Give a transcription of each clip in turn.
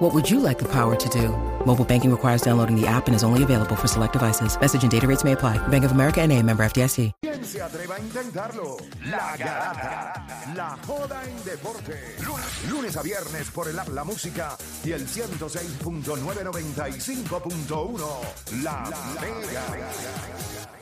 What would you like the power to do? Mobile banking requires downloading the app and is only available for select devices. Message and data rates may apply. Bank of America and a member FDIC. ¿Quién se atreva a intentarlo? La Garata. La joda en deporte. Lunes, lunes a viernes por el app La Música y el 106.995.1. La, Mega.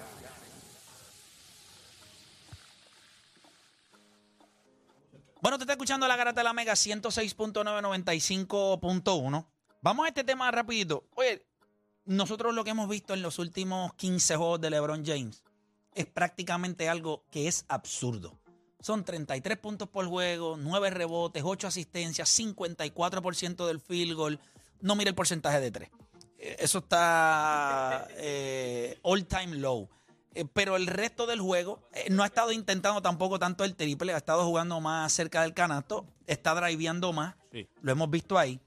Bueno, te está escuchando la garata de la Mega 106.995.1. Vamos a este tema rapidito. Oye, nosotros lo que hemos visto en los últimos 15 juegos de LeBron James es prácticamente algo que es absurdo. Son 33 puntos por juego, 9 rebotes, 8 asistencias, 54% del field goal. No mire el porcentaje de 3. Eso está eh, all time low. Eh, pero el resto del juego eh, no ha estado intentando tampoco tanto el triple, ha estado jugando más cerca del canasto, está driveando más, lo hemos visto ahí.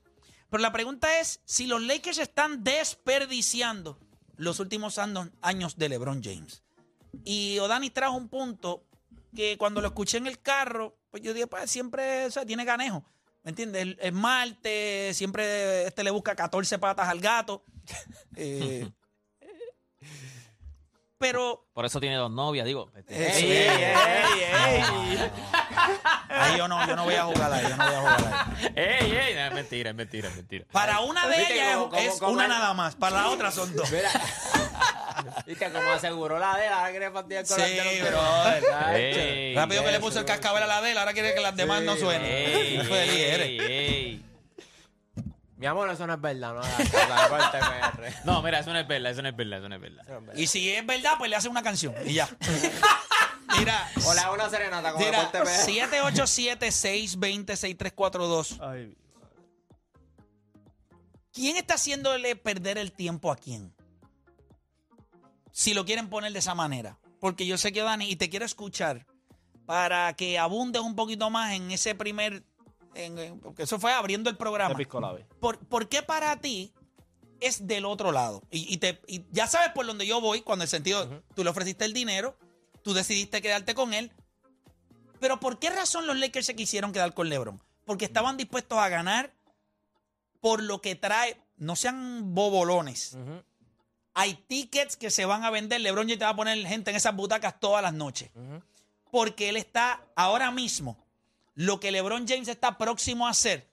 Pero la pregunta es si los Lakers están desperdiciando los últimos años de LeBron James. Y Odani trajo un punto que cuando lo escuché en el carro, pues yo dije, pues siempre o sea, tiene ganejo. ¿Me entiendes? Es Marte, siempre este le busca 14 patas al gato. Eh, pero Por eso tiene dos novias, digo. Ey, ey, ey, ey. Ahí yo no, yo no voy a jugar ahí, yo no voy a jugar ahí. ¡Ey, ey! No, es mentira, es mentira, es mentira. Para una de ¿Viste ellas cómo- es, cómo- una nada más, para la otra son dos. Mira. Viste cómo aseguró la de ahora quiere fastidiar con Sí, la de Rápido que le puso el cascabel a la de él, ahora quiere que las demás no suenen. ¡Ey, ey, ey! Mi amor, eso no es verdad, no hagas cosas, corte, PR. No, mira, eso no es verdad, eso no es verdad, eso no es verdad. Eso no es verdad. Y si es verdad, pues le hace una canción y ya. Mira, O le hago una serenata con mira el corte PR. 787-620-6342. ¿Quién está haciéndole perder el tiempo a quién? Si lo quieren poner de esa manera. Porque yo sé que Dani, y te quiero escuchar para que abundes un poquito más en ese primer. En- en- porque eso fue abriendo el programa. ¿Por, por qué para ti es del otro lado? Y, y te, y ya sabes por dónde yo voy, cuando el sentido, tú le ofreciste el dinero, tú decidiste quedarte con él. Pero ¿por qué razón los Lakers se quisieron quedar con LeBron? Porque estaban dispuestos a ganar por lo que trae. No sean bobolones. Ujú, Hay tickets que se van a vender. LeBron ya te va a poner gente en esas butacas todas las noches. Porque él está ahora mismo. Lo que LeBron James está próximo a hacer.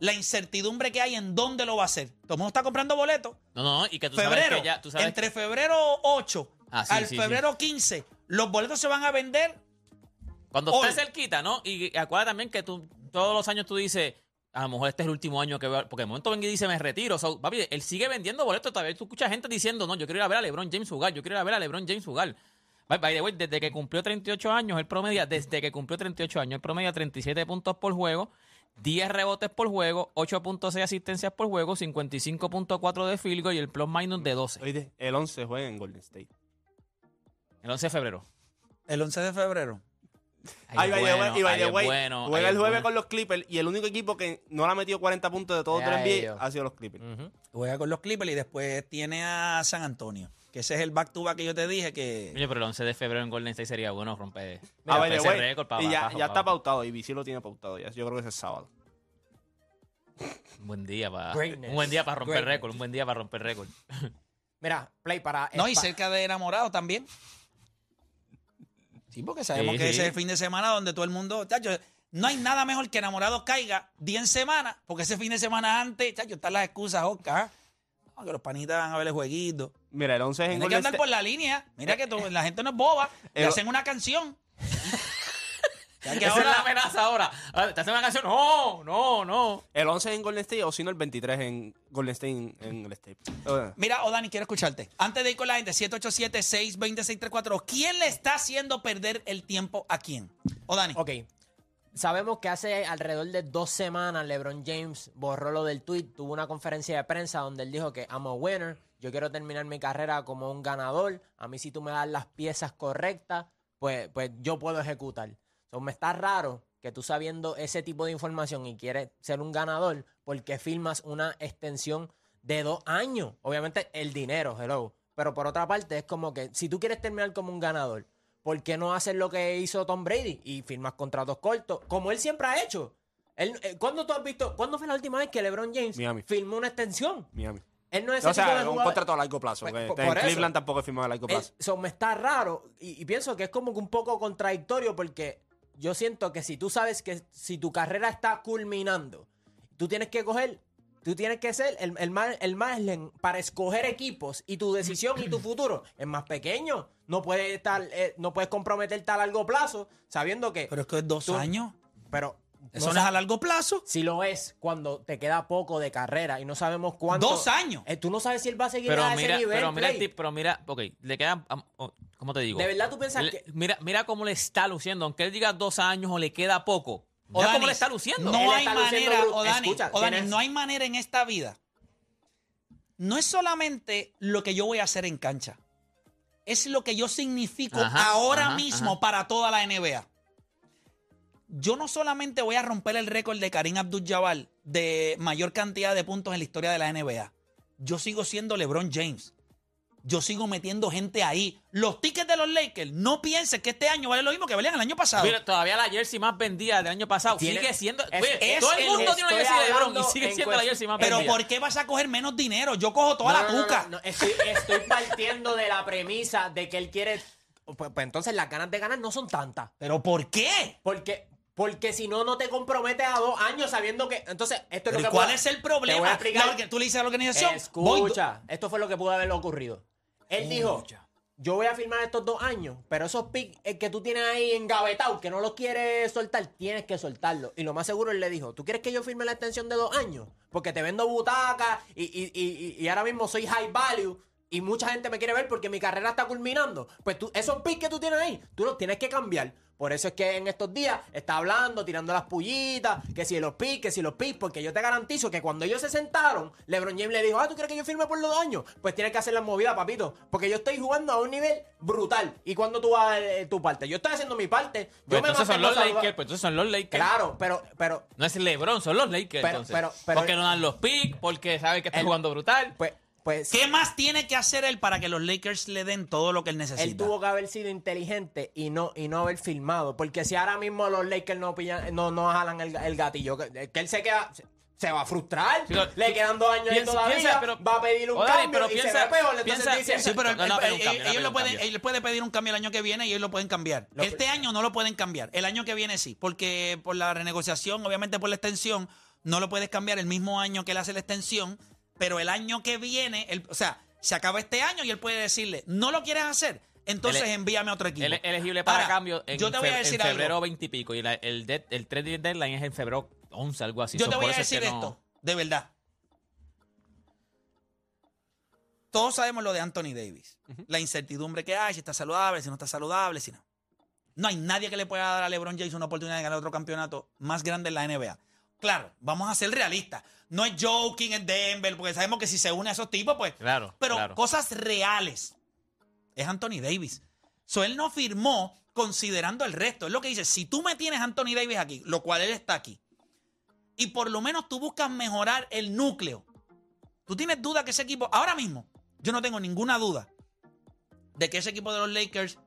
La incertidumbre que hay en dónde lo va a hacer. Todo el mundo está comprando boletos. No, no, y que tú febrero. sabes que ya, tú sabes entre que- febrero 8 Ah, sí, al sí, febrero 15, los boletos se van a vender. Cuando Hoy. estés cerquita, ¿no? Y acuérdate también que tú, todos los años tú dices, a lo mejor este es el último año que veo, porque de momento venga y dice, me retiro. So, papi, él sigue vendiendo boletos todavía. Tú escuchas gente diciendo, no, yo quiero ir a ver a LeBron James jugar, yo quiero ir a ver a LeBron James jugar. By, by the way, desde que cumplió 38 años, el promedia, desde que cumplió 38 años, el promedia 37 puntos por juego, 10 rebotes por juego, 8.6 asistencias por juego, 55.4 de field goal y el plus minus de 12. Oye, el 11 juega en Golden State. El 11 de febrero. El 11 de febrero. Ay, the way, y by ahí the way, bueno, juega el es jueves bueno. con los Clippers y el único equipo que no le ha metido 40 puntos de todo el NBA ha sido los Clippers. Juega con los Clippers y después tiene a San Antonio. Que ese es el back to back que yo te dije que. Oye, pero el 11 de febrero en Golden State sería bueno romper, Ah, romper ese récord para y ya, abajo, ya para está abajo. pautado y BC lo tiene pautado ya. Yo creo que ese es sábado. Un buen día para un buen día para romper récord, un buen día para romper récord. Mira, Play para... No, y cerca de enamorado también. Sí, porque sabemos Sí, que sí. ese es el fin de semana donde todo el mundo. Chacho, no hay nada mejor que enamorados caiga día en semana, porque ese fin de semana antes, chacho, están las excusas, Oscar. Que los panitas van a ver el jueguito. Mira, el 11 es en Tiene que Golden andar State. por la línea. Mira que tú- la gente no es boba. Le El- hacen una canción. Ya que Esa es la ahora, amenaza ahora. Ah, Te hacen una canción. No, no, no. El 11 es en Golden State o si no el 23 en Golden State en, en el State. Eh, Mira, Odani, quiero escucharte. Antes de ir con la gente, 787-620-634. ¿Quién le está haciendo perder el tiempo a quién? Odani. Ok. Sabemos que hace alrededor de dos semanas LeBron James borró lo del tweet, tuvo una conferencia de prensa donde él dijo que I'm a winner, yo quiero terminar mi carrera como un ganador. A mí si tú me das las piezas correctas, pues, pues yo puedo ejecutar. So, me está raro que tú sabiendo ese tipo de información y quieres ser un ganador, porque firmas una extensión de dos años. Obviamente el dinero, hello. Pero por otra parte es como que si tú quieres terminar como un ganador, ¿por qué no hacer lo que hizo Tom Brady y firmas contratos cortos? Como él siempre ha hecho. Él, eh, ¿Cuándo tú has visto? ¿Cuándo fue la última vez que LeBron James Miami. firmó una extensión? Miami. Él no es O sea, tipo de un contrato a largo plazo. Pues, por- en. Cleveland tampoco firmado a largo plazo. Eso me está raro y, y pienso que es como que un poco contradictorio porque yo siento que si tú sabes que si tu carrera está culminando, tú tienes que coger, tú tienes que ser el, el, mar- el margen para escoger equipos y tu decisión y tu futuro es más pequeño. No puedes estar, eh, no puedes comprometerte a largo plazo sabiendo que, Pero es que es dos Tú- años. pero Eso no no es a largo plazo. si lo es cuando te queda poco de carrera y no sabemos cuánto. Dos años. Eh, tú no sabes si él va a seguir Pero a mira, ese nivel. pero mira, Play. pero mira, ok, le quedan, am- oh, ¿cómo te digo? De verdad tú piensas Le- que Mira, mira cómo le está luciendo, aunque él diga dos años o le queda poco. Odanis, cómo le está luciendo. No hay luciendo manera, Odani, Escucha, Odani, tienes- no hay manera en esta vida. No es solamente lo que yo voy a hacer en cancha. Es lo que yo significo Ajá, ahora ajá, mismo ajá. para toda la NBA. Yo no solamente voy a romper el récord de Karim Abdul-Jabbar de mayor cantidad de puntos en la historia de la NBA. Yo sigo siendo LeBron James. Yo sigo metiendo gente ahí. Los tickets de los Lakers, no piensen que este año vale lo mismo que valían el año pasado. Mira, todavía la jersey más vendida del año pasado Tiene- sigue siendo. es- Oye, es todo el mundo tiene una jersey de LeBron y sigue en siendo la jersey más Pero vendida. ¿por qué vas a coger menos dinero? Yo cojo toda No, la no, no, tuca. no, no, Estoy, estoy partiendo de la premisa de que él quiere. Pues, pues entonces las ganas de ganar no son tantas. ¿Pero por qué? Porque, porque si no, no te comprometes a dos años sabiendo que. Entonces, esto es ¿Pero lo ¿y que. cuál puedo- es el Te voy a problema? explicar. Tú le dices a la organización, voy Escucha, esto fue lo que pudo haber ocurrido. Él dijo, yo voy a firmar estos dos años, pero esos picks eh, que tú tienes ahí engavetados, que no los quieres soltar, tienes que soltarlos. Y lo más seguro él le dijo, ¿tú quieres que yo firme la extensión de dos años? Porque te vendo butacas y, y, y, y- y ahora mismo soy high value. Y mucha gente me quiere ver porque mi carrera está culminando. Pues tú, esos picks que tú tienes ahí, tú los tienes que cambiar. Por eso es que en estos días está hablando, tirando las pullitas, que si los picks, que si los picks, porque yo te garantizo que cuando ellos se sentaron, LeBron James le dijo, ah, ¿tú quieres que yo firme por los dos años? Pues tienes que hacer las movidas, papito, porque yo estoy jugando a un nivel brutal. ¿Y cuando tú vas a eh, tu parte? Yo estoy haciendo mi parte. Yo Pues me entonces son los. Lakers, pues entonces son los Lakers. Claro, pero, pero, No es LeBron, son los Lakers. Pero- entonces. pero- pero- porque no dan los picks, porque saben que está jugando brutal. pues, pues, ¿Qué más tiene que hacer él para que los Lakers le den todo lo que él él necesita? tuvo que haber sido inteligente y no, y no haber filmado. Porque si ahora mismo los Lakers no pillan, no, no jalan el, el gatillo, que, que él se queda. se- se va a frustrar. Sí, le quedan dos años ahí piensa- todavía. piensa, pero- va a pedir un Odani, cambio pero y se piensa- ve peor. Entonces piensa- dice, Sí, pero él- no, él- él- ellos lo pueden, él puede pedir un cambio el año que viene y ellos lo pueden cambiar. Lo- este año no lo pueden cambiar. El año que viene sí, porque por la renegociación, obviamente por la extensión, no lo puedes cambiar el mismo año que él hace la extensión, pero el año que viene, él- o sea, se acaba este año y él puede decirle, no lo quieres hacer, entonces envíame a otro equipo. Él es elegible para Ahora, cambio en, yo te voy a decir en febrero algo. 20 y pico. Y la- el, de- el trade deadline es en febrero 11, algo así. Yo So, te voy a eso es que decir no- esto, de verdad. Todos sabemos lo de Anthony Davis. La incertidumbre que hay, si está saludable, si no está saludable, si no. No hay nadie que le pueda dar a LeBron James una oportunidad de ganar otro campeonato más grande en la NBA. Claro, vamos a ser realistas. No es joking en Denver, porque sabemos que si se une a esos tipos, pues. Claro, Pero claro. cosas reales. Es Anthony Davis. So, él no firmó considerando el resto. Es lo que dice, si tú me tienes Anthony Davis aquí, lo cual él está aquí, y por lo menos tú buscas mejorar el núcleo, tú tienes duda que ese equipo, ahora mismo, yo no tengo ninguna duda de que ese equipo de los Lakers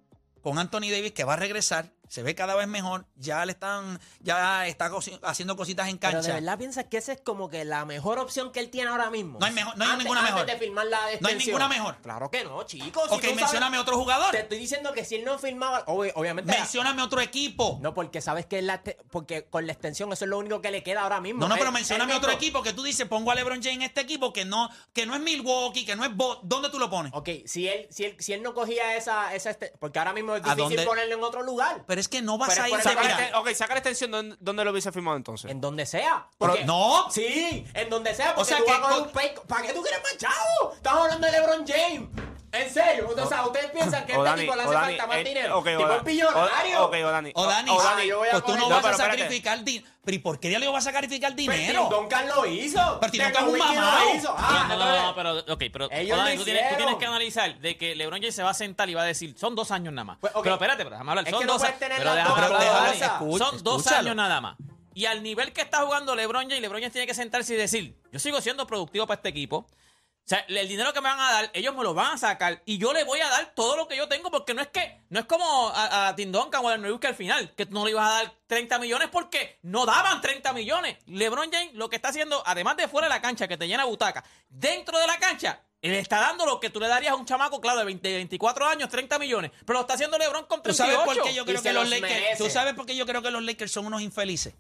con Anthony Davis que va a regresar, se ve cada vez mejor, ya le están, ya está haciendo cositas en Pero de cancha. verdad piensas que esa es como que la mejor opción que él tiene ahora mismo. No hay mejor- no hay Antes- ninguna antes mejor. de firmar la No hay ninguna mejor. Claro que no, chicos. si ok, tú sabes- mencióname otro jugador. Te estoy diciendo que si él no firmaba, obvi- obviamente. Mencióname otro equipo. No, porque sabes que la porque con la extensión eso es lo único que le queda ahora mismo. No, no, pero él otro equipo que tú dices, pongo a LeBron James en este equipo que no, que no es Milwaukee, que no es Bo ¿Dónde tú lo pones? Ok, si él, si él, si él no cogía esa, esa este- porque ahora mismo es ¿A difícil ponerlo en otro lugar. Pero es que no vas Pero a ir. la mira, ok, saca la extensión. ¿Dónde, dónde lo hubiese firmado entonces? En donde sea. Pero- no. Sí, en donde sea. Porque O sea tú que vas a coger con- un pay- ¿Para qué tú quieres más chavo? Estamos hablando de LeBron James. ¿En serio? O sea, ¿ustedes piensan que a O este Dani, tipo le hace Dani, falta más eh, dinero? ok, tipo Dani, es billonario. o- Ok, o Dani. O Dani, o Dani, yo voy a pues tú no vas No, pero a espérate. sacrificar dinero. Pero ¿y por qué diablo vas a sacrificar Pero dinero? Duncan lo hizo. Pero Tim De Duncan es un Nowitzki mamao. lo hizo. Ah, no, no, entonces- no, pero, ok, pero Ellos Dani, lo tú, tienes, tú hicieron. tienes que analizar de que LeBron James se va a sentar y va a decir, son dos años nada más. Pues, ok. Pero espérate, pero déjame hablar. Es Son que no dos puedes años. Tener Pero las déjame dos hablar, cosas. Dani. Escucha, Son dos escúchalo. años nada más. Y al nivel que está jugando LeBron James, LeBron James tiene que sentarse y decir, yo sigo siendo productivo para este equipo. O sea, el dinero que me van a dar, ellos me lo van a sacar y yo le voy a dar todo lo que yo tengo porque no es que no es como a, a Tim Duncan o a New que al final, que tú no le ibas a dar 30 millones porque no daban 30 millones. LeBron James lo que está haciendo, además de fuera de la cancha que te llena butaca, dentro de la cancha, él está dando lo que tú le darías a un chamaco, claro, de 20, 24 años, 30 millones. Pero lo está haciendo LeBron con ¿Tú 38. sabes por qué yo Y creo que los los Lakers. ¿Tú sabes por qué yo creo que los Lakers son unos infelices?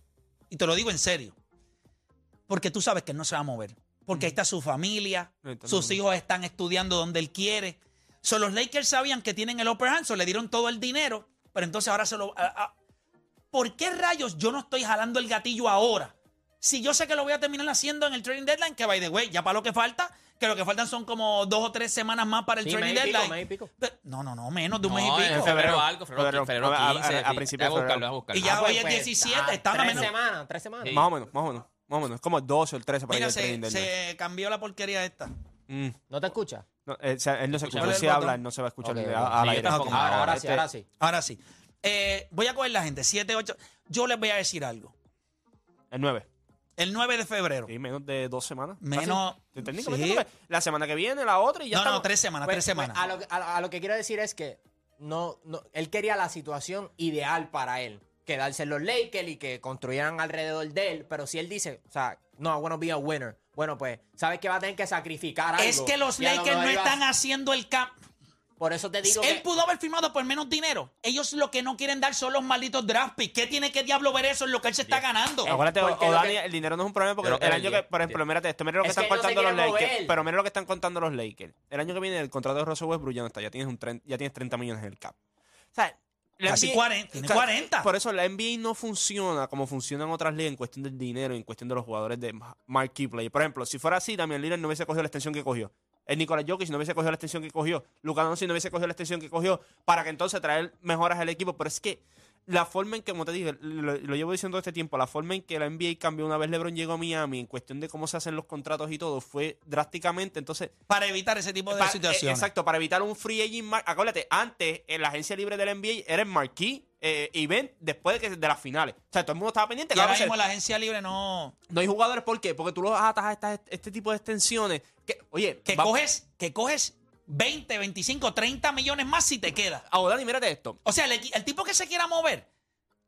Y te lo digo en serio. Porque tú sabes que él no se va a mover. Porque ahí está su familia, sus bien. hijos están estudiando donde él quiere. So, los Lakers sabían que tienen el upper hand, so le dieron todo el dinero, pero entonces ahora se lo. a- a- ¿Por qué rayos yo no estoy jalando el gatillo ahora? Si yo sé que lo voy a terminar haciendo en el trading deadline, que by the way, ya para lo que falta, que lo que faltan son como dos o tres semanas más para el Sí, trading mes y pico, deadline. mes y pico. Pero- no, no, no, menos de un No, mes y en pico. febrero algo, febrero, Febrero, febrero a- a- 15. a- a principios Voy a de buscarlo, febrero. a buscarlo. Y ya Ah, pues, hoy es pues, 17, ah, está más o tres menos. semanas, tres semanas. Sí. Más o menos, más o menos. Más o menos. Es como el 12 o el 13 para Mira, el se, trading deadline. se cambió la porquería esta. Mm. ¿No te escucha? No, eh, o sea, él no se escucha. Él si habla, él no se va a escuchar Ok, ni ok. a- Sí. Ahora, ahora sí, Este, ahora sí. Ahora sí. Eh, voy a coger la gente. 7, 8. Yo les voy a decir algo. El 9. El 9 de febrero. Sí, menos de dos semanas. Menos- Casi. ¿Te entendí? ¿Cómo sí. es que fue? La semana que viene, la otra y ya No, no, estamos. tres semanas, Pues, tres pues, semanas. a, lo, que- a- a lo que quiero decir es que no, no, él quería la situación ideal para él. Quedarse en los Lakers y que construyeran alrededor de él. Pero si él dice, o sea, no, I wanna be a winner. Bueno, pues, sabes que va a tener que sacrificar algo. es que los Y lo Lakers no iba están haciendo el camp. Por eso te digo Él que... pudo haber firmado por menos dinero. Ellos lo que no quieren dar son los malditos draft picks. ¿Qué tiene que diablo ver eso en lo que él se está ganando? Acuérdate, Porque o lo Dani, que- el dinero no es un problema porque el año que, por ejemplo, mírate esto, mira lo que Es están que no contando los Lakers. mover. Pero mira lo que están contando los Lakers. El año que viene el contrato de Russell Westbrook ya no está, ya tienes un tren- ya tienes 30 millones en el cap. O sea, la Casi 40, tiene 40. Por eso la NBA no funciona como funcionan otras ligas en cuestión del dinero, en cuestión de los jugadores de marquee play. Por ejemplo, si fuera así, Damian Lillard no hubiese cogido la extensión que cogió. El Nicolás Jokic no hubiese cogido la extensión que cogió. Luka Doncic no hubiese cogido la extensión que cogió para que entonces traer mejoras al equipo. Pero es que la forma en que, como te dije, lo, lo llevo diciendo todo este tiempo, la forma en que la NBA cambió una vez LeBron llegó a Miami en cuestión de cómo se hacen los contratos y todo fue drásticamente. Entonces, Para evitar ese tipo de Pa- eh, situaciones. Exacto, para evitar un free agent. Acuérdate, antes en la agencia libre del NBA era el marquee eh, event después de, que, de las finales. O sea, todo el mundo estaba pendiente. Y ¿qué ahora a mismo la agencia libre no. No hay jugadores, ¿por qué? Porque tú los atas a estas- este tipo de extensiones. Que, oye, Que coges, que coges 20, 25, 30 millones más si te queda. Ah, Dani, mírate esto. O sea, el, tipo que se quiera mover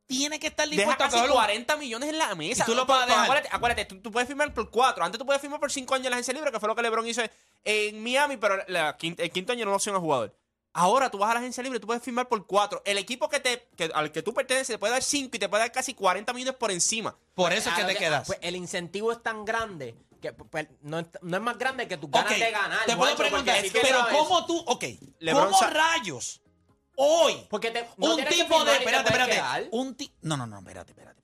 tiene que estar Deja dispuesto a casi un- 40 millones en la mesa. Y tú lo a pero dejar. Acuérdate, acuérdate, tú, tú puedes firmar por 4. Antes tú puedes firmar por 5 años en la agencia libre, que fue lo que LeBron hizo en Miami, pero la el quinto año no lo opción a jugador. Ahora tú vas a la agencia libre, tú puedes firmar por 4. El equipo que te, que- al que tú perteneces te puede dar 5 y te puede dar casi 40 millones por encima. Por eso es que A lo te quedas. Pues el incentivo es tan grande que pues, no, es, no es más grande que Ok, ganas de ganar. te puedo preguntar, pero ¿cómo tú, ok, LeBron cómo rayos hoy Porque te, no un tipo de, espérate, espérate, un ti, no, no, no, espérate, espérate.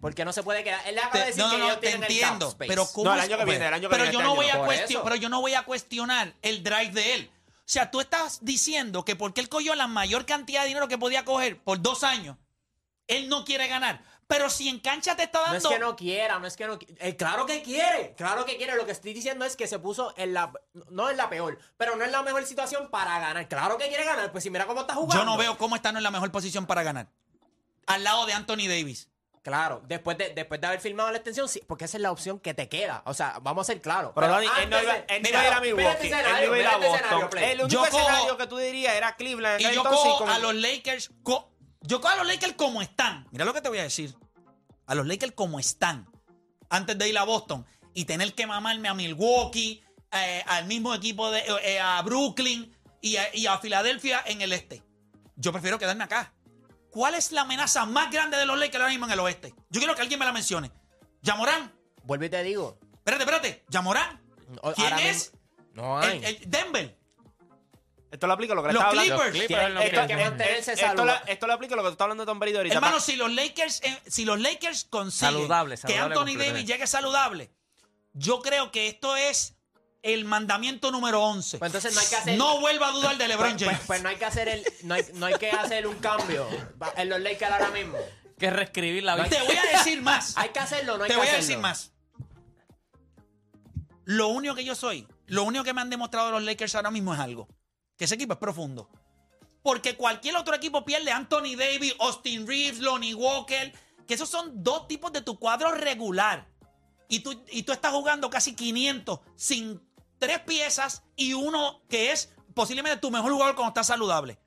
Porque no se puede quedar. Él le acaba de decir no, que no, ellos no, te el entiendo, pero ¿cómo No, el año que viene, el año que pero viene, yo este no año voy no. a cuestionar, pero yo no voy a cuestionar el drive de él. O sea, tú estás diciendo que porque él cogió la mayor cantidad de dinero que podía coger por dos años, él no quiere ganar. Pero si en cancha te está No es dando. que no quiera, no es que no eh, claro que quiere, claro que quiere. Lo que estoy diciendo es que se puso en la. No en la peor, pero no en la mejor situación para ganar. Claro que quiere ganar, pues si mira cómo está jugando. yo no veo cómo está no en la mejor posición para ganar. Al lado de Anthony Davis. Claro, después de, después de haber firmado la extensión, sí, porque esa es la opción que te queda. O sea, vamos a ser claros. Pero, Dani, él no iba, él no Mira, iba a ir a mira Milwaukee, este él no escenario, iba a ir a mira este Boston. El único Yo cojo- escenario que tú dirías era Cleveland. Y yo entonces, cojo como- a los Lakers. co- yo cojo a los Lakers como están. Mira lo que te voy a decir. A los Lakers como están. Antes de ir a Boston. Y tener que mamarme a Milwaukee, eh, al mismo equipo de eh, a Brooklyn y a, y a Filadelfia en el este. Yo prefiero quedarme acá. ¿Cuál es la amenaza más grande de los Lakers ahora mismo en el oeste? Yo quiero que alguien me la mencione. Yamorán. Vuelvo y te digo. Espérate, espérate. Yamorán. ¿Quién ahora es? No hay. El, el Denver. Esto lo aplica lo que le Los estaba hablando. Clippers. Clippers Esto, mantenerse esto, saludable. lo- esto lo aplica lo que tú estás hablando de Tom Brady ahorita. Hermano, si los Lakers, eh, si los Lakers consiguen Saludable, que Anthony. Davis llegue saludable, yo creo que esto es el mandamiento número 11. Pues entonces no hay que hacer- No vuelva a dudar de LeBron Pues, James. pues- pues no hay que hacer el, no hay, no hay que hacer un cambio en los Lakers ahora mismo. Que reescribir la vida. Te voy a decir más. Hay que hacerlo, no hay Te que voy a decir más. Lo único que yo soy, lo único que me han demostrado los Lakers ahora mismo es algo. Que ese equipo es profundo. Porque cualquier otro equipo pierde Anthony Davis, Austin Reeves, Lonnie Walker, que esos son dos tipos de tu cuadro regular. Y tú, y tú estás jugando casi 500 sin tres piezas y uno que es posiblemente tu mejor jugador cuando estás saludable.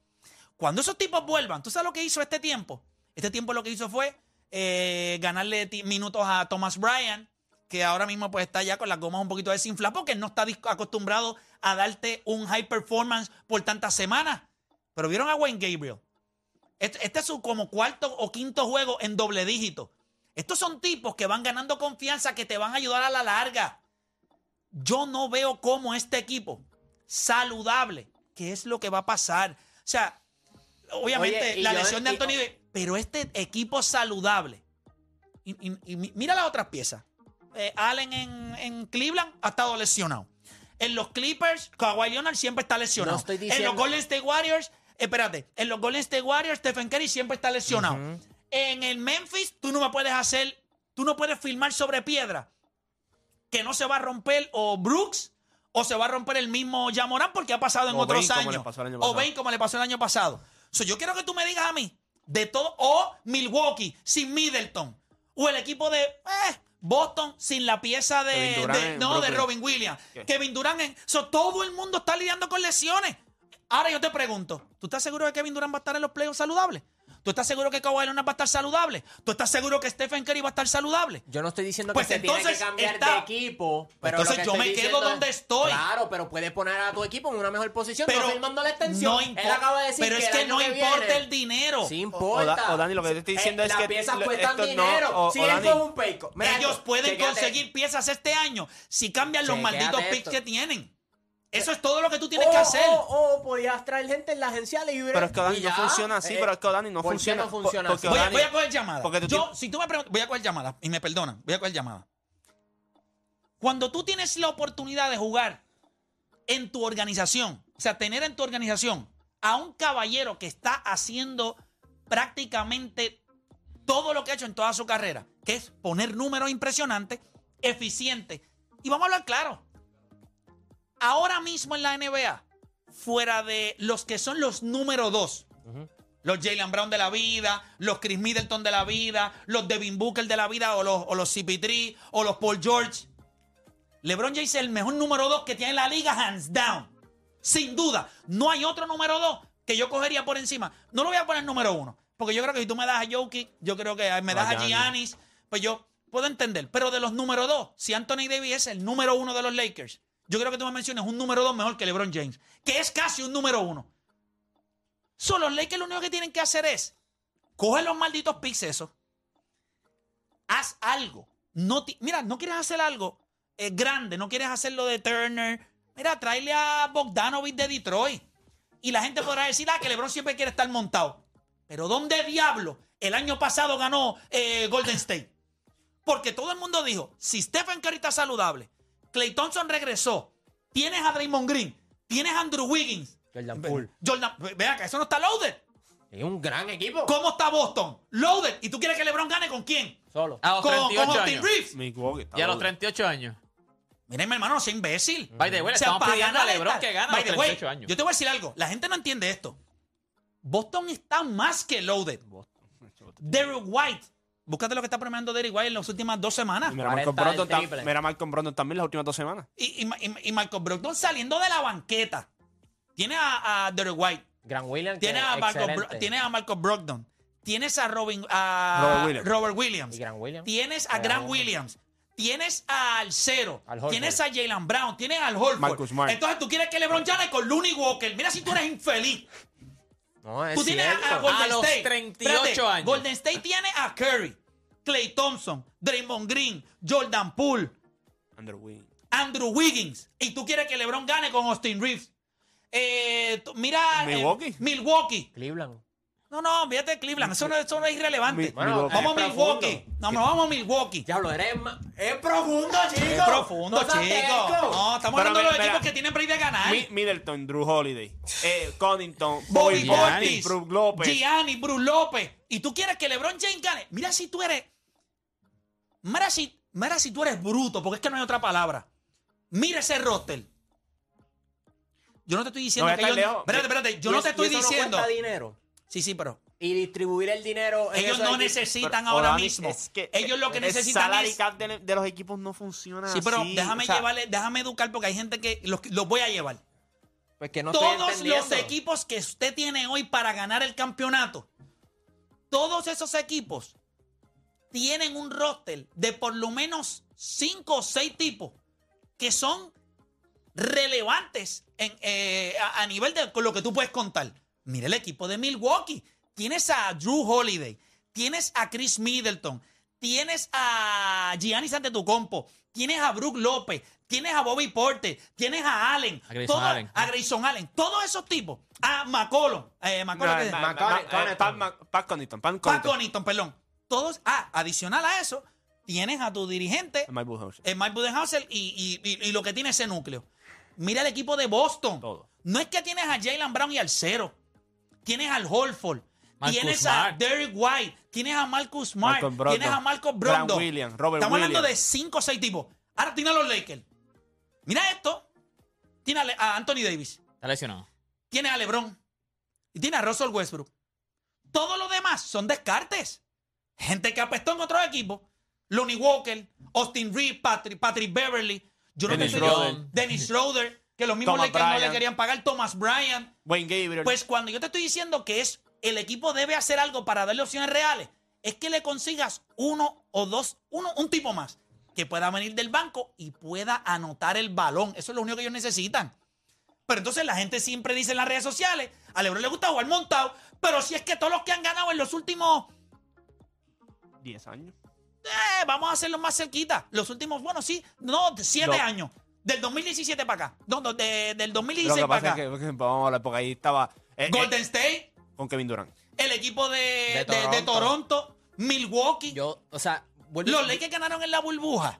Cuando esos tipos vuelvan, ¿tú sabes lo que hizo este tiempo? Este tiempo lo que hizo fue eh, ganarle minutos a Thomas Bryan, que ahora mismo pues está ya con las gomas un poquito desinfladas porque no está acostumbrado a darte un high performance por tantas semanas. Pero vieron a Wayne Gabriel. Este, este es su como cuarto o quinto juego en doble dígito. Estos son tipos que van ganando confianza, que te van a ayudar a la larga. Yo no veo cómo este equipo saludable, ¿qué es lo que va a pasar? O sea, obviamente Oye, la yo- lesión de y- Anthony pero este equipo saludable. Y, y- y mi- mira las otras piezas. Eh, Allen en, en Cleveland ha estado lesionado. En los Clippers, Kawhi Leonard siempre está lesionado. No estoy En los Golden State Warriors, espérate, en los Golden State Warriors, Stephen Curry siempre está lesionado. En el Memphis, tú no me puedes hacer, tú no puedes filmar sobre piedra que no se va a romper o Brooks o se va a romper el mismo Yamorán porque ha pasado en O otros años. año o. Bane como le pasó el año pasado. So, yo quiero que tú me digas a mí de todo o Milwaukee sin Middleton o el equipo de eh, Boston sin la pieza de, no de. Robin Williams, ¿Qué? Kevin Durant en, so, todo el mundo está lidiando con lesiones. Ahora yo te pregunto, ¿tú estás seguro de que Kevin Durant va a estar en los playoffs saludables? ¿Tú estás seguro que Kawhi Leonard va a estar saludable? ¿Tú estás seguro que Stephen Curry va a estar saludable? Yo no estoy diciendo Pues que se tiene entonces que cambiar está- de equipo. Pero Entonces yo me quedo diciendo es- donde estoy. Claro, pero puedes poner a tu equipo en una mejor posición. Pero no firmando la extensión. no Él impo- acaba de decir pero que es que no que importa viene- el dinero. Sí O, importa. Da- o Dani, lo que yo te estoy diciendo Eh, es las que. piezas lo- cuestan esto no- dinero. o- si o él Dani, un payco. Mira Ellos esto, pueden conseguir piezas este año si cambian los malditos picks que tienen. Eso es todo lo que tú tienes o, que hacer. O, o podías traer gente en la agencia libre. Pero es que Dani y no ya. funciona así, Eh, pero es que Dani no ¿por qué funciona. no funciona Porque así? Voy a, Dani- voy a coger llamadas. Yo, tienes- si tú me preguntas, voy a coger llamadas y me perdonan, voy a coger llamadas. Cuando tú tienes la oportunidad de jugar en tu organización, o sea, tener en tu organización a un caballero que está haciendo prácticamente todo lo que ha hecho en toda su carrera, que es poner números impresionantes, eficientes. Y vamos a hablar claro. Ahora mismo en la NBA, fuera de los que son los número dos, los Jalen Brown de la vida, los Chris Middleton de la vida, los Devin Booker de la vida, o los, o los CP3, o los Paul George. LeBron James es el mejor número dos que tiene la liga, hands down. Sin duda. No hay otro número dos que yo cogería por encima. No lo voy a poner número uno. Porque yo creo que si tú me das a Jokic, yo creo que me das a Giannis. Giannis, pues yo puedo entender. Pero de los número dos, si Anthony Davis es el número uno de los Lakers, yo creo que tú me menciones un número dos mejor que LeBron James, que es casi un número uno. Solo los Lakers lo único que tienen que hacer es coge los malditos picks haz algo. No Mira, no quieres hacer algo eh, grande, no quieres hacerlo de Turner. Mira, tráele a Bogdanovich de Detroit. Y la gente podrá decir, ah, que LeBron siempre quiere estar montado. Pero ¿dónde diablo el año pasado ganó eh, Golden State? Porque todo el mundo dijo, si Stephen Curry está saludable, Clay Thompson regresó, tienes a Draymond Green, tienes a Andrew Wiggins, Jordan Poole. Jordan, vean que eso no está loaded. Es un gran equipo. ¿Cómo está Boston? Loaded. ¿Y tú quieres que LeBron gane con quién? Solo. A los Con, con 38 Austin años. Reeves. Milwaukee está Y a los duro. 38 años. Miren, mi hermano, no sea imbécil. By the way, le O sea, estamos pidiendo a LeBron que gane a los the way, 38 años. Yo te voy a decir algo. La gente no entiende esto. Boston está más que loaded. Derrick White. Búscate lo que está premiando Derrick White en las últimas dos semanas. Mira, Malcolm 40 del Brogdon, tam- triple. mira Malcolm Brogdon también las últimas dos semanas. Y, y, y, y Michael Brogdon saliendo de la banqueta. Tiene a, a Derrick White. Gran Williams. Tiene a, Malcolm. Bro- tiene a Malcolm Brogdon. Tienes a Robin, a Robert Williams. Robert Williams. Y Grant Williams. Tienes a Grant Williams. Tienes al Cero. Al Horford. tienes a Jalen Brown. Tienes al Horford. Marcus Smart. Entonces tú quieres que LeBron gane con Looney Walker. Mira si tú eres infeliz. No, es Tú tienes a- a, cierto. Golden A los State. 38 Espérate, años. Golden State tiene a Curry, Clay Thompson, Draymond Green, Jordan Poole, Andrew Wiggins. Andrew Wiggins. Y tú quieres que LeBron gane con Austin Reeves. Eh, mira. eh, Milwaukee. Milwaukee. Cleveland. No, no, fíjate Cleveland. Eso no, eso no es irrelevante. Mi- Bueno, vamos a Milwaukee. No, no, vamos a Milwaukee. Diablo, eres ma- Es profundo, chico. Es profundo, No seas chico. terco. No, estamos Pero hablando de los mira, equipos que tienen break de ganar. Mi- Middleton, Drew Holiday, eh, Connington, Bobby Portis, Brook López. Gianni, Bruce López. Y tú quieres que LeBron James gane. Mira si tú eres. Mira si, mira si tú eres bruto, porque es que no hay otra palabra. Mira ese roster. Yo no te estoy diciendo No que estar ellos. lejos. Espérate, espérate. Yo Y no te estoy y eso no diciendo. cuesta dinero. sí, sí, pero. Y distribuir el dinero. Ellos no necesitan Pero, ahora Dani, mismo. es que ellos lo que el necesitan es. cap de, de los equipos no funciona Sí, pero así, déjame o sea, llevarle, déjame educar porque hay gente que los, los voy a llevar. Pues que no todos los equipos que usted tiene hoy para ganar el campeonato, todos esos equipos tienen un roster de por lo menos cinco o seis tipos que son relevantes en, eh, a, a nivel de con lo que tú puedes contar. Mira el equipo de Milwaukee. Tienes a Drew Holiday, tienes a Chris Middleton, tienes a Giannis Antetokounmpo, tienes a Brook López, tienes a Bobby Porter, tienes a Allen, A Grayson todo- Allen. a Grayson Allen, todos esos tipos, a McCollum, eh, McCollum, no, ¿qué es? ma- Ma- ma- Connaughton. eh, Pat Pat Connaughton, Pat. Connaughton, perdón. Todos, ah, adicional a eso, tienes a tu dirigente, Mike Budenholzer. eh, Mike Budenholzer y, y- y- y lo que tiene ese núcleo. Mira el equipo de Boston. Todo. No es que tienes a Jalen Brown y al cero. Tienes al Holford. Marcus tienes a Smart. Derek White. Tienes a Marcus Smart. Malcolm Brogdon. Tienes a Marcos Grant Brogdon. Williams, Robert Estamos hablando de Williams. cinco o seis tipos. Ahora tiene a los Lakers. Mira esto. Tiene a Le- a Anthony Davis. Está lesionado. Tiene a LeBron. Y tiene a Russell Westbrook. Todo lo demás son descartes. Gente que apestó en otros equipos. Lonnie Walker, Austin Reeves, Patrick, Patrick Beverly. Yo no Dennis Schroeder. Dennis Schroeder. Que los mismos Lakers no le querían pagar. Thomas Bryant. Wayne Gabriel. Pues cuando yo te estoy diciendo que es el equipo debe hacer algo para darle opciones reales, es que le consigas uno o dos, uno, un tipo más que pueda venir del banco y pueda anotar el balón. Eso es lo único que ellos necesitan. Pero entonces la gente siempre dice en las redes sociales, a Lebron le gusta jugar montado, pero si es que todos los que han ganado en los últimos, 10 años. eh, vamos a hacerlo más cerquita. Los últimos, bueno, sí, no, siete Lo- años. Del 2017 para acá. No, no, de- del Lo 2016 que para acá. es que, vamos a hablar, porque ahí estaba eh, eh, Golden State, con Kevin Durant. el equipo de, De de- de Toronto. Milwaukee. Yo, o sea, Los Lakers ganaron en la burbuja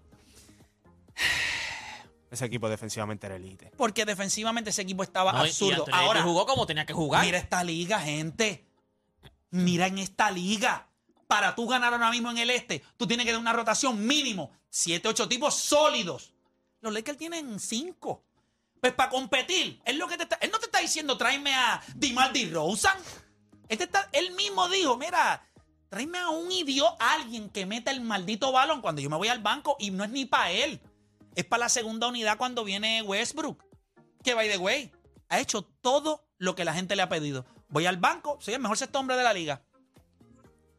Ese equipo defensivamente era elite. porque defensivamente ese equipo estaba No, y- y absurdo. Ahora, jugó como tenía que jugar. mira esta liga, gente. Mira en esta liga. Para tú ganar ahora mismo en el este, tú tienes que dar una rotación mínimo. Siete, ocho tipos sólidos. Los Lakers tienen cinco. Pues para competir, él, lo que te está- él no te está diciendo tráeme a DeMar DeRozan. Él, está- él mismo dijo, mira, tráeme a un idiota, alguien que meta el maldito balón cuando yo me voy al banco y no es ni para él. Es para la segunda unidad cuando viene Westbrook. Que, by the way, ha hecho todo lo que la gente le ha pedido. Voy al banco, soy el mejor sexto hombre de la liga.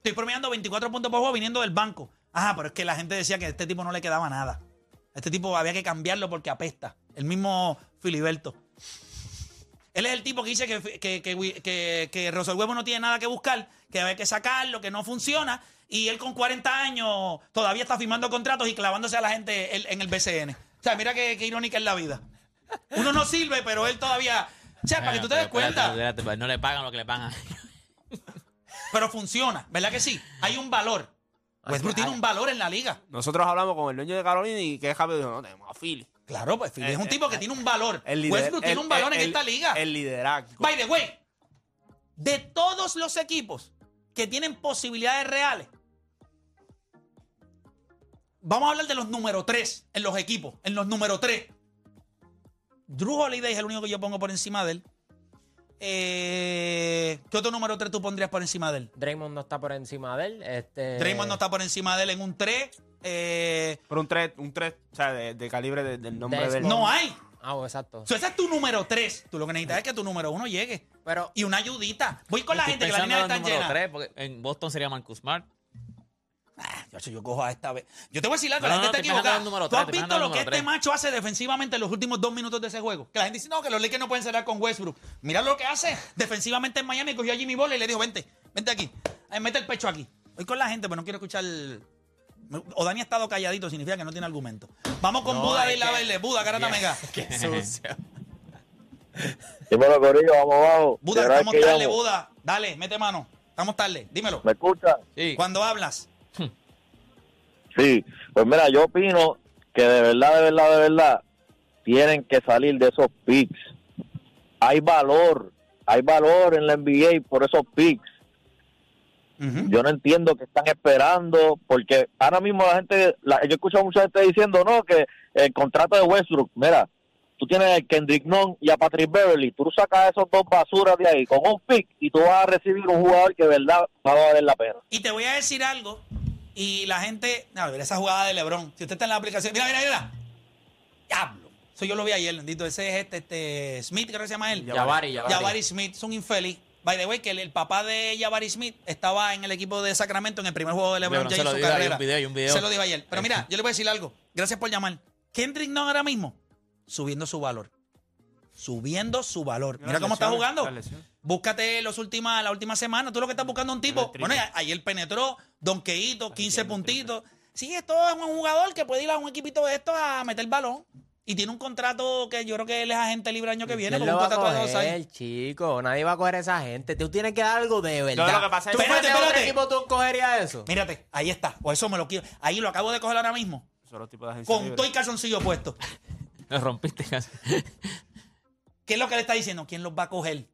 Estoy promediando 24 puntos por juego viniendo del banco. Ajá, pero es que la gente decía que a este tipo no le quedaba nada. A este tipo había que cambiarlo porque apesta. El mismo Filiberto. Él es el tipo que dice que, que, que, que, Huevo no tiene nada que buscar, que hay que sacarlo, que no funciona. Y él con 40 años todavía está firmando contratos y clavándose a la gente en, el BCN. O sea, mira qué, qué irónica es la vida. Uno no sirve, pero él todavía... O sea, para que tú te des cuenta. no le pagan lo que le pagan. Pero funciona, ¿verdad que sí? Hay un valor. Westbrook tiene un valor en la liga. Nosotros hablamos con el dueño de Carolina y que rápido dijo, no, tenemos a Philly. Claro, pues Philly es un Eh, tipo eh, que tiene un valor. El lider- Westbrook tiene el- un valor en el- esta liga. El liderazgo. By the way, de todos los equipos que tienen posibilidades reales, vamos a hablar de los número 3 en los equipos, en los número 3. Drew Holiday es el único que yo pongo por encima de él. Eh, ¿Qué otro número 3 tú pondrías por encima de él? Draymond no está por encima de él. Este, Draymond no está por encima de él en un 3. Eh, Pero un 3, un 3, o sea, de, de calibre de- del nombre de él. No hay. Ah, oh, exacto. So, ese es tu número 3. Tú lo que necesitas es que tu número 1 llegue. Pero Y una ayudita. Voy con la gente que la pensando línea en está llena. tres, porque en Boston sería Marcus Smart. Yo, yo cojo a esta vez. Yo te voy a decir algo, No, la gente no, está equivocada. ¿Tú has visto lo que este macho hace defensivamente en los últimos dos minutos de ese juego? Que la gente dice, no, que los Lakers no pueden cerrar con Westbrook. Mira lo que hace defensivamente en Miami. Cogió a Jimmy Butler y le dijo, vente, vente aquí. Ay, mete el pecho aquí. Voy con la gente, pero no quiero escuchar... O Dani ha estado calladito, significa que no tiene argumento. Vamos con No, Buda de que- Verde. Buda, Garata Mega. qué sucio. Dímelo, Corillo, vamos abajo. Buda, Primera vez ¿cómo que estás, llamo. Buda? Dale, mete mano. Estamos tarde. Dímelo. ¿Me escucha? Sí. Cuando hablas, Sí. Pues mira, yo opino que de verdad, de verdad, de verdad, tienen que salir de esos picks. Hay valor, hay valor en la NBA por esos picks. Yo no entiendo que están esperando, porque ahora mismo la gente, la, yo escucho a mucha gente diciendo, no, que el contrato de Westbrook, mira, tú tienes a Kendrick Nunn y a Patrick Beverly, tú sacas esos dos basuras de ahí con un pick y tú vas a recibir un jugador que de verdad va a valer la pena. Y te voy a decir algo. Y la gente. No, mira esa jugada de LeBron. Si usted está en la aplicación. Mira, mira, mira. Diablo. Eso yo lo vi ayer, bendito. Ese es este, este Smith, creo que se llama él. Jabari, Jabari. Jabari Smith. Es un infeliz. By the way, que el, el papá de Jabari Smith estaba en el equipo de Sacramento en el primer juego de LeBron LeBron se James lo en su dijo, hay carrera. un video, hay un video. Se lo dijo ayer. Pero mira, yo le voy a decir algo. Gracias por llamar. Kendrick Nunn ahora mismo subiendo su valor. Subiendo su valor. Mira cómo está jugando. Búscate los últimas, la última semana. Tú lo que estás buscando un tipo. Bueno, ayer penetró, donkeíto, 15 puntitos. Sí, esto es un jugador que puede ir a un equipito de estos a meter balón. Y tiene un contrato que yo creo que él es agente libre el año que viene. ¿Quién Con un contrato de dos años. chico? Nadie va a coger a esa gente. Tú tienes que dar algo de verdad. lo que pasa es- ¿Tú Espérate, fueras de otro espérate. equipo, tú cogerías eso? Mírate, ahí está. O eso me lo quiero. Ahí lo acabo de coger ahora mismo. Son los tipos de agencia Con libre. todo y calzoncillo puesto. Lo rompiste casi. ¿Qué es lo que le está diciendo? ¿Quién los va a coger?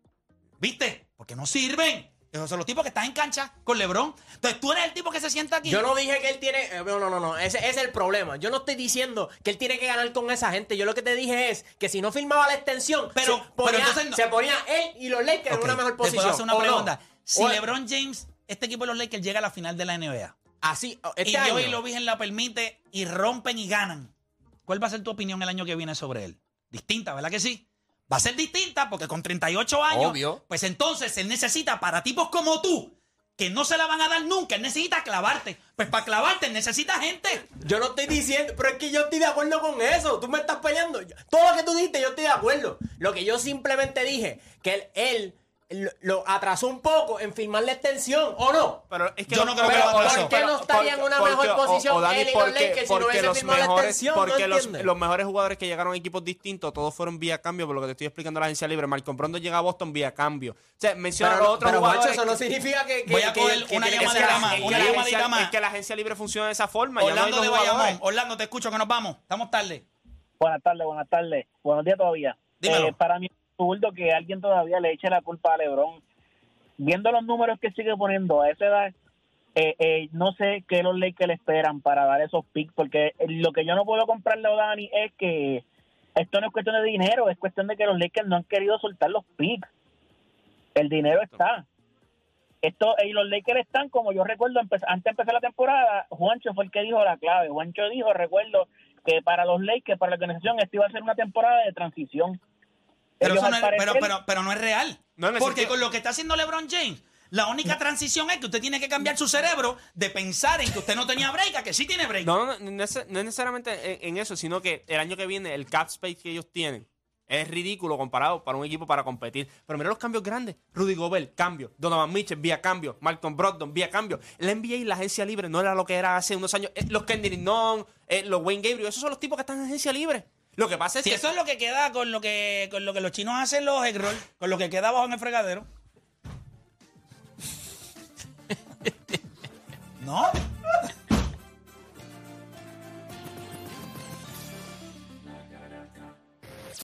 ¿Viste? Porque no sirven. Esos son los tipos que están en cancha con LeBron. Entonces tú eres el tipo que se sienta aquí. Yo no dije que él tiene. eh, No, no, no, no. Ese, ese es el problema. Yo no estoy diciendo que él tiene que ganar con esa gente. Yo lo que te dije es que si no firmaba la extensión, Pero- se, ponía, pero entonces no- se ponía él y los Lakers en una mejor te puedo posición. hacer una pregunta. Si O- LeBron James, este equipo de los Lakers llega a la final de la NBA. Así, este y año. yo y lo Virgen la permite y rompen y ganan. ¿Cuál va a ser tu opinión el año que viene sobre él? Distinta, ¿verdad que sí? Va a ser distinta porque con 38 años, Obvio. pues entonces él necesita para tipos como tú, que no se la van a dar nunca, él necesita clavarte. Pues para clavarte necesita gente. Yo no estoy diciendo, pero es que yo estoy de acuerdo con eso. Tú me estás peleando. Todo lo que tú dijiste, yo estoy de acuerdo. Lo que yo simplemente dije, que él, él lo, lo atrasó un poco en firmar la extensión, ¿o no? Pero es que Yo no creo que lo eso. ¿Por qué no estaría en una porque- mejor o- posición o, Dani, él y los porque- Lakers si no porque hubiese los firmado la mejores- extensión? ¿No Porque los, mejores jugadores que llegaron a equipos distintos, todos fueron vía cambio, por lo que te estoy explicando la agencia libre. Malcolm Brogdon llega a Boston vía cambio. O sea, menciona Pero, a los otros pero, jugadores. Eso no significa que, que- Voy a coger que una llamadita más, una la llamadita agencia- más. Es que la agencia libre funciona de esa forma. ya no hay Orlando de. Bayamón. Orlando, te escucho que nos vamos. Estamos tarde. Buenas tardes, buenas tardes. Buenos días todavía. Eh, para mí absurdo que alguien todavía le eche la culpa a LeBron. Viendo los números que sigue poniendo a esa edad, eh, eh, no sé qué los Lakers esperan para dar esos picks, porque lo que yo no puedo comprarle a Dani es que esto no es cuestión de dinero, es cuestión de que los Lakers no han querido soltar los picks. El dinero está. Esto, y los Lakers están, como yo recuerdo, antes de empezar la temporada, Juancho fue el que dijo la clave. Juancho dijo, recuerdo, que para los Lakers, para la organización, esto iba a ser una temporada de transición. Pero, eso no es, pero, parecer- pero, pero no es real. No, Porque con lo que está haciendo LeBron James, la única transición es que usted tiene que cambiar su cerebro de pensar en que usted no tenía break a que sí tiene break. No, no, no, no es no es necesariamente en, en eso, sino que el año que viene el cap space que ellos tienen es ridículo comparado para un equipo para competir. Pero mira los cambios grandes. Rudy Gobert, cambio. Donovan Mitchell, vía cambio. Malcolm Brogdon, vía cambio. La NBA y la agencia libre no era lo que era hace unos años. Eh, Los Kendrick Nunn, eh, los Wayne Gabriel, esos son los tipos que están en agencia libre. Lo que pasa es Si que... eso es lo que queda con lo que, con lo que los chinos hacen los egg roll, con lo que queda abajo en el fregadero. no,